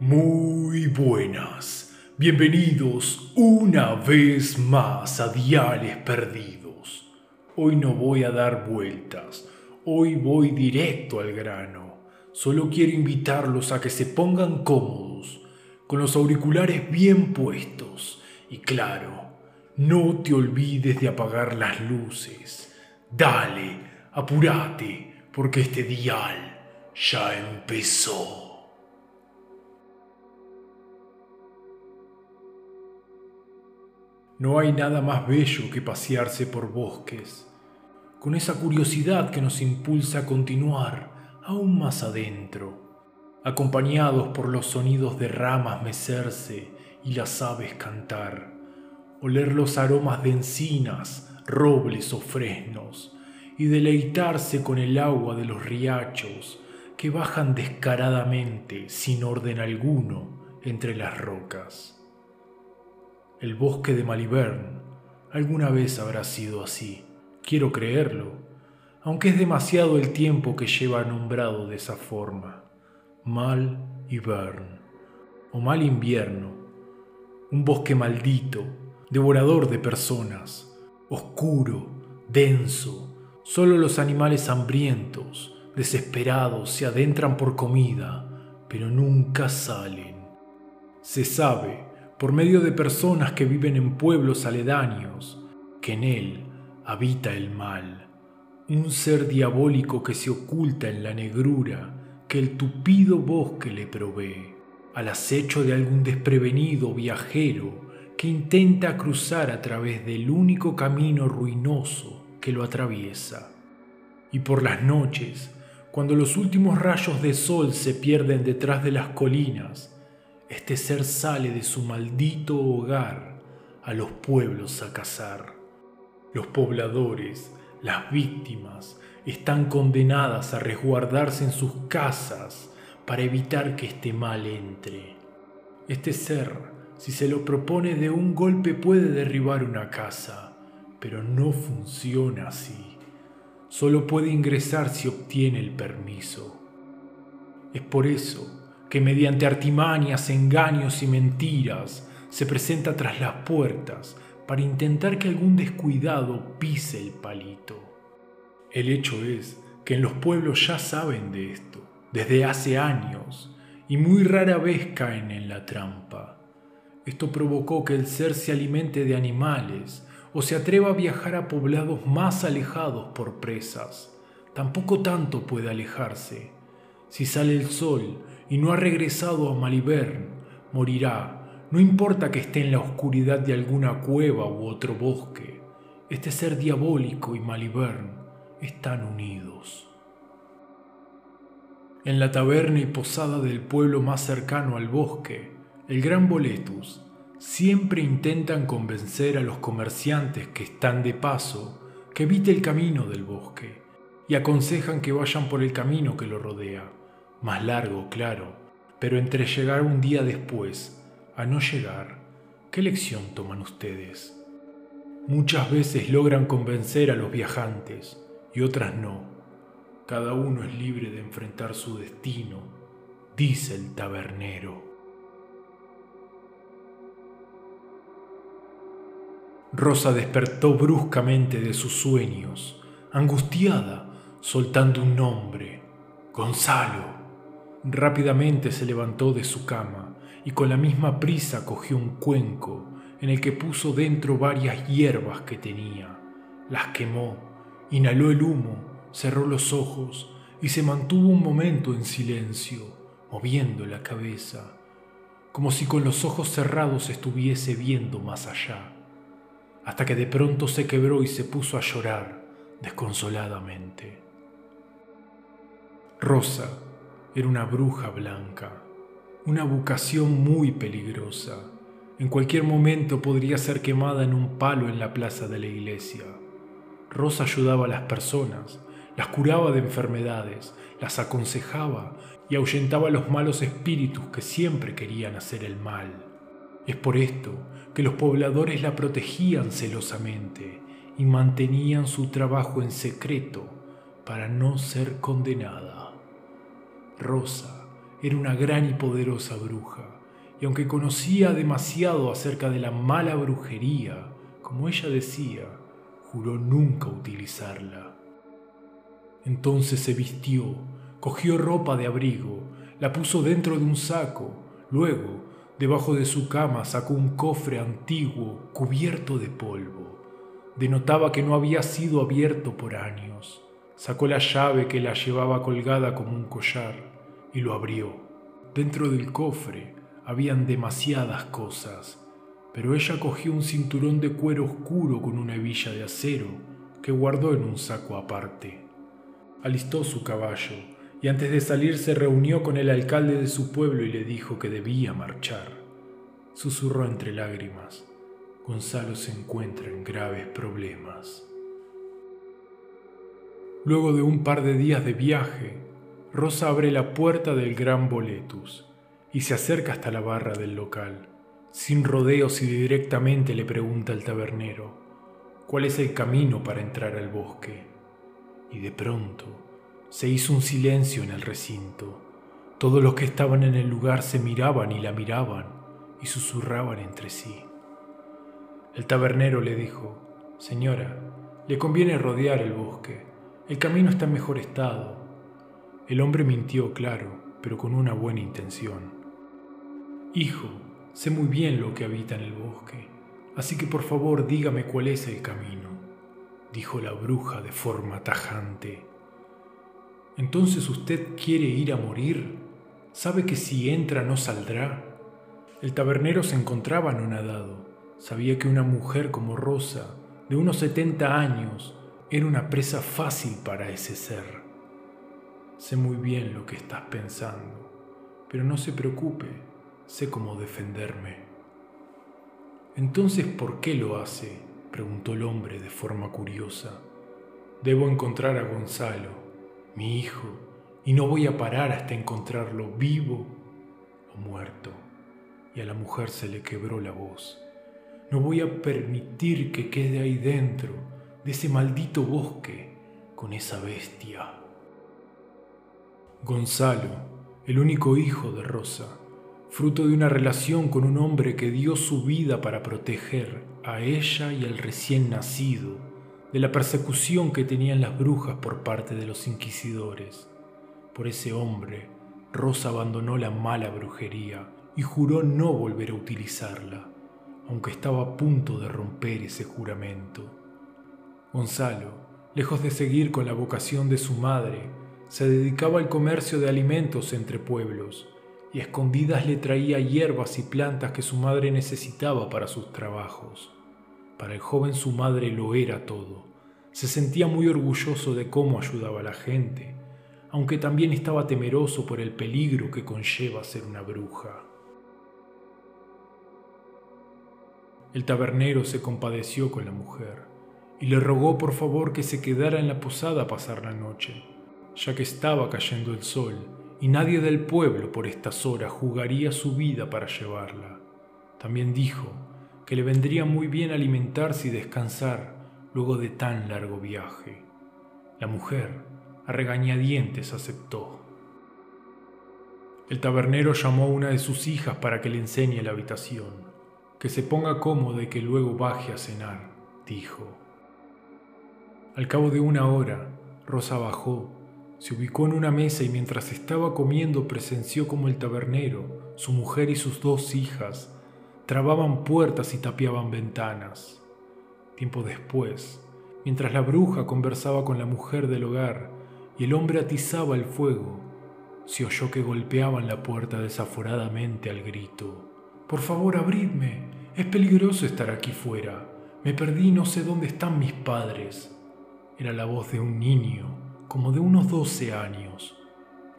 Muy buenas. Bienvenidos una vez más a Diales Perdidos. Hoy no voy a dar vueltas. Hoy voy directo al grano. Solo quiero invitarlos a que se pongan cómodos, con los auriculares bien puestos. Y claro, no te olvides de apagar las luces. Dale, apúrate, porque este dial ya empezó. No hay nada más bello que pasearse por bosques, con esa curiosidad que nos impulsa a continuar aún más adentro, acompañados por los sonidos de ramas mecerse y las aves cantar, oler los aromas de encinas, robles o fresnos, y deleitarse con el agua de los riachos que bajan descaradamente, sin orden alguno, entre las rocas. El bosque de Malibern alguna vez habrá sido así. Quiero creerlo, aunque es demasiado el tiempo que lleva nombrado de esa forma. Mal Ibern, o mal invierno, un bosque maldito, devorador de personas, oscuro, denso, solo los animales hambrientos, desesperados, se adentran por comida, pero nunca salen. Se sabe por medio de personas que viven en pueblos aledaños, que en él habita el mal, un ser diabólico que se oculta en la negrura que el tupido bosque le provee, al acecho de algún desprevenido viajero que intenta cruzar a través del único camino ruinoso que lo atraviesa. Y por las noches, cuando los últimos rayos de sol se pierden detrás de las colinas, este ser sale de su maldito hogar a los pueblos a cazar. Los pobladores, las víctimas, están condenadas a resguardarse en sus casas para evitar que este mal entre. Este ser, si se lo propone de un golpe, puede derribar una casa, pero no funciona así. Solo puede ingresar si obtiene el permiso. Es por eso que mediante artimañas, engaños y mentiras se presenta tras las puertas para intentar que algún descuidado pise el palito. El hecho es que en los pueblos ya saben de esto, desde hace años, y muy rara vez caen en la trampa. Esto provocó que el ser se alimente de animales o se atreva a viajar a poblados más alejados por presas. Tampoco tanto puede alejarse. Si sale el sol y no ha regresado a Malibern, morirá, no importa que esté en la oscuridad de alguna cueva u otro bosque. Este ser diabólico y Malibern están unidos. En la taberna y posada del pueblo más cercano al bosque, el gran Boletus, siempre intentan convencer a los comerciantes que están de paso que evite el camino del bosque y aconsejan que vayan por el camino que lo rodea más largo, claro, pero entre llegar un día después a no llegar, ¿qué lección toman ustedes? Muchas veces logran convencer a los viajantes y otras no. Cada uno es libre de enfrentar su destino, dice el tabernero. Rosa despertó bruscamente de sus sueños, angustiada, soltando un nombre, Gonzalo. Rápidamente se levantó de su cama y con la misma prisa cogió un cuenco en el que puso dentro varias hierbas que tenía. Las quemó, inhaló el humo, cerró los ojos y se mantuvo un momento en silencio, moviendo la cabeza, como si con los ojos cerrados estuviese viendo más allá, hasta que de pronto se quebró y se puso a llorar desconsoladamente. Rosa, era una bruja blanca, una vocación muy peligrosa. En cualquier momento podría ser quemada en un palo en la plaza de la iglesia. Rosa ayudaba a las personas, las curaba de enfermedades, las aconsejaba y ahuyentaba a los malos espíritus que siempre querían hacer el mal. Es por esto que los pobladores la protegían celosamente y mantenían su trabajo en secreto para no ser condenada. Rosa era una gran y poderosa bruja, y aunque conocía demasiado acerca de la mala brujería, como ella decía, juró nunca utilizarla. Entonces se vistió, cogió ropa de abrigo, la puso dentro de un saco, luego, debajo de su cama, sacó un cofre antiguo cubierto de polvo. Denotaba que no había sido abierto por años. Sacó la llave que la llevaba colgada como un collar y lo abrió. Dentro del cofre habían demasiadas cosas, pero ella cogió un cinturón de cuero oscuro con una hebilla de acero que guardó en un saco aparte. Alistó su caballo y antes de salir se reunió con el alcalde de su pueblo y le dijo que debía marchar. Susurró entre lágrimas, Gonzalo se encuentra en graves problemas. Luego de un par de días de viaje, Rosa abre la puerta del gran Boletus y se acerca hasta la barra del local. Sin rodeos y directamente le pregunta al tabernero, ¿cuál es el camino para entrar al bosque? Y de pronto se hizo un silencio en el recinto. Todos los que estaban en el lugar se miraban y la miraban y susurraban entre sí. El tabernero le dijo, Señora, le conviene rodear el bosque. El camino está en mejor estado. El hombre mintió, claro, pero con una buena intención. Hijo, sé muy bien lo que habita en el bosque, así que por favor dígame cuál es el camino, dijo la bruja de forma tajante. Entonces usted quiere ir a morir. ¿Sabe que si entra no saldrá? El tabernero se encontraba anonadado. Sabía que una mujer como Rosa, de unos 70 años, era una presa fácil para ese ser. Sé muy bien lo que estás pensando, pero no se preocupe, sé cómo defenderme. Entonces, ¿por qué lo hace? preguntó el hombre de forma curiosa. Debo encontrar a Gonzalo, mi hijo, y no voy a parar hasta encontrarlo vivo o muerto. Y a la mujer se le quebró la voz. No voy a permitir que quede ahí dentro de ese maldito bosque con esa bestia. Gonzalo, el único hijo de Rosa, fruto de una relación con un hombre que dio su vida para proteger a ella y al recién nacido de la persecución que tenían las brujas por parte de los inquisidores. Por ese hombre, Rosa abandonó la mala brujería y juró no volver a utilizarla, aunque estaba a punto de romper ese juramento. Gonzalo, lejos de seguir con la vocación de su madre, se dedicaba al comercio de alimentos entre pueblos y a escondidas le traía hierbas y plantas que su madre necesitaba para sus trabajos. Para el joven su madre lo era todo. Se sentía muy orgulloso de cómo ayudaba a la gente, aunque también estaba temeroso por el peligro que conlleva ser una bruja. El tabernero se compadeció con la mujer y le rogó por favor que se quedara en la posada a pasar la noche, ya que estaba cayendo el sol y nadie del pueblo por estas horas jugaría su vida para llevarla. También dijo que le vendría muy bien alimentarse y descansar luego de tan largo viaje. La mujer, a regañadientes, aceptó. El tabernero llamó a una de sus hijas para que le enseñe la habitación, que se ponga cómoda y que luego baje a cenar, dijo. Al cabo de una hora, Rosa bajó, se ubicó en una mesa y mientras estaba comiendo presenció como el tabernero, su mujer y sus dos hijas trababan puertas y tapiaban ventanas. Tiempo después, mientras la bruja conversaba con la mujer del hogar y el hombre atizaba el fuego, se oyó que golpeaban la puerta desaforadamente al grito. Por favor, abridme. Es peligroso estar aquí fuera. Me perdí y no sé dónde están mis padres. Era la voz de un niño, como de unos doce años.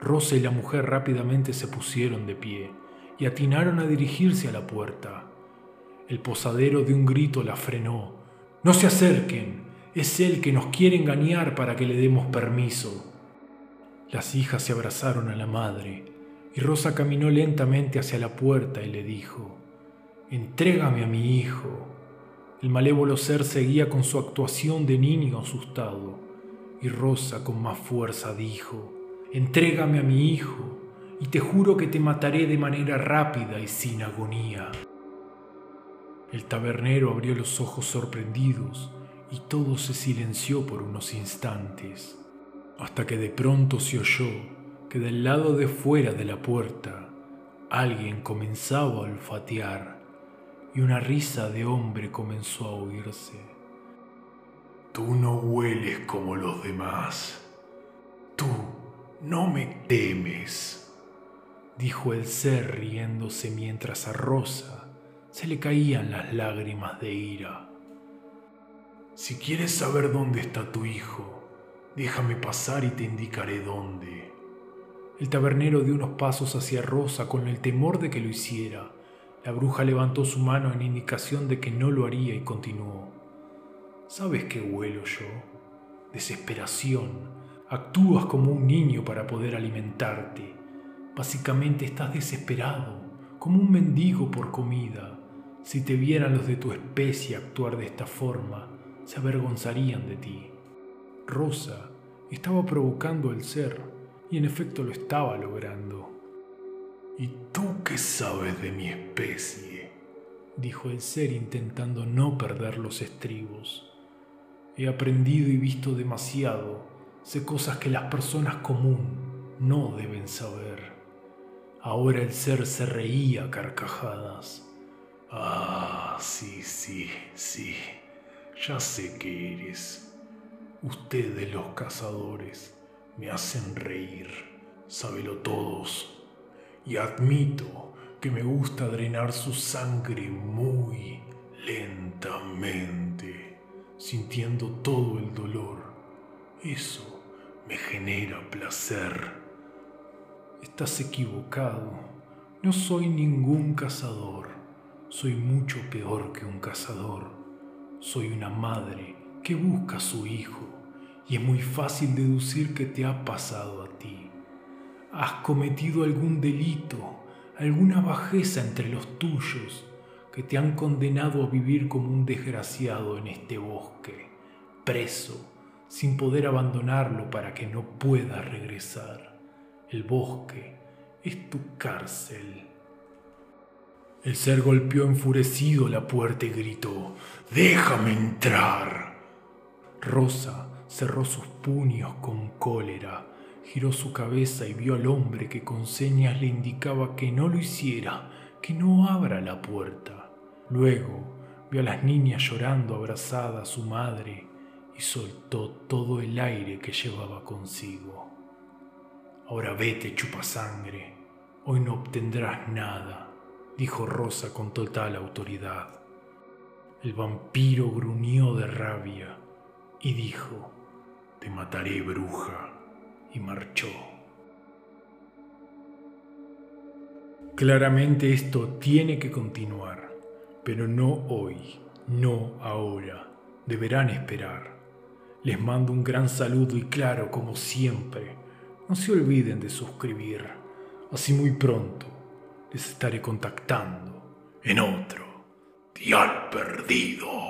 Rosa y la mujer rápidamente se pusieron de pie y atinaron a dirigirse a la puerta. El posadero de un grito la frenó. No se acerquen, es él que nos quiere engañar para que le demos permiso. Las hijas se abrazaron a la madre y Rosa caminó lentamente hacia la puerta y le dijo, Entrégame a mi hijo. El malévolo ser seguía con su actuación de niño asustado y Rosa con más fuerza dijo, Entrégame a mi hijo y te juro que te mataré de manera rápida y sin agonía. El tabernero abrió los ojos sorprendidos y todo se silenció por unos instantes, hasta que de pronto se oyó que del lado de fuera de la puerta alguien comenzaba a olfatear y una risa de hombre comenzó a oírse. Tú no hueles como los demás. Tú no me temes, dijo el ser riéndose mientras a Rosa se le caían las lágrimas de ira. Si quieres saber dónde está tu hijo, déjame pasar y te indicaré dónde. El tabernero dio unos pasos hacia Rosa con el temor de que lo hiciera. La bruja levantó su mano en indicación de que no lo haría y continuó. ¿Sabes qué huelo yo? Desesperación. Actúas como un niño para poder alimentarte. Básicamente estás desesperado, como un mendigo por comida. Si te vieran los de tu especie actuar de esta forma, se avergonzarían de ti. Rosa estaba provocando el ser, y en efecto lo estaba logrando. ¿Y tú qué sabes de mi especie? dijo el ser intentando no perder los estribos. He aprendido y visto demasiado. Sé cosas que las personas común no deben saber. Ahora el ser se reía carcajadas. Ah, sí, sí, sí. Ya sé que eres. Ustedes los cazadores me hacen reír. Sábelo todos. Y admito que me gusta drenar su sangre muy lentamente sintiendo todo el dolor. Eso me genera placer. Estás equivocado. No soy ningún cazador. Soy mucho peor que un cazador. Soy una madre que busca a su hijo y es muy fácil deducir que te ha pasado a ti. Has cometido algún delito, alguna bajeza entre los tuyos que te han condenado a vivir como un desgraciado en este bosque, preso, sin poder abandonarlo para que no puedas regresar. El bosque es tu cárcel. El ser golpeó enfurecido la puerta y gritó, Déjame entrar. Rosa cerró sus puños con cólera, giró su cabeza y vio al hombre que con señas le indicaba que no lo hiciera, que no abra la puerta. Luego vio a las niñas llorando abrazada a su madre y soltó todo el aire que llevaba consigo. Ahora vete, chupa sangre, hoy no obtendrás nada, dijo Rosa con total autoridad. El vampiro gruñó de rabia y dijo, te mataré, bruja, y marchó. Claramente esto tiene que continuar pero no hoy, no ahora. Deberán esperar. Les mando un gran saludo y claro, como siempre, no se olviden de suscribir. Así muy pronto les estaré contactando en otro Dial Perdido.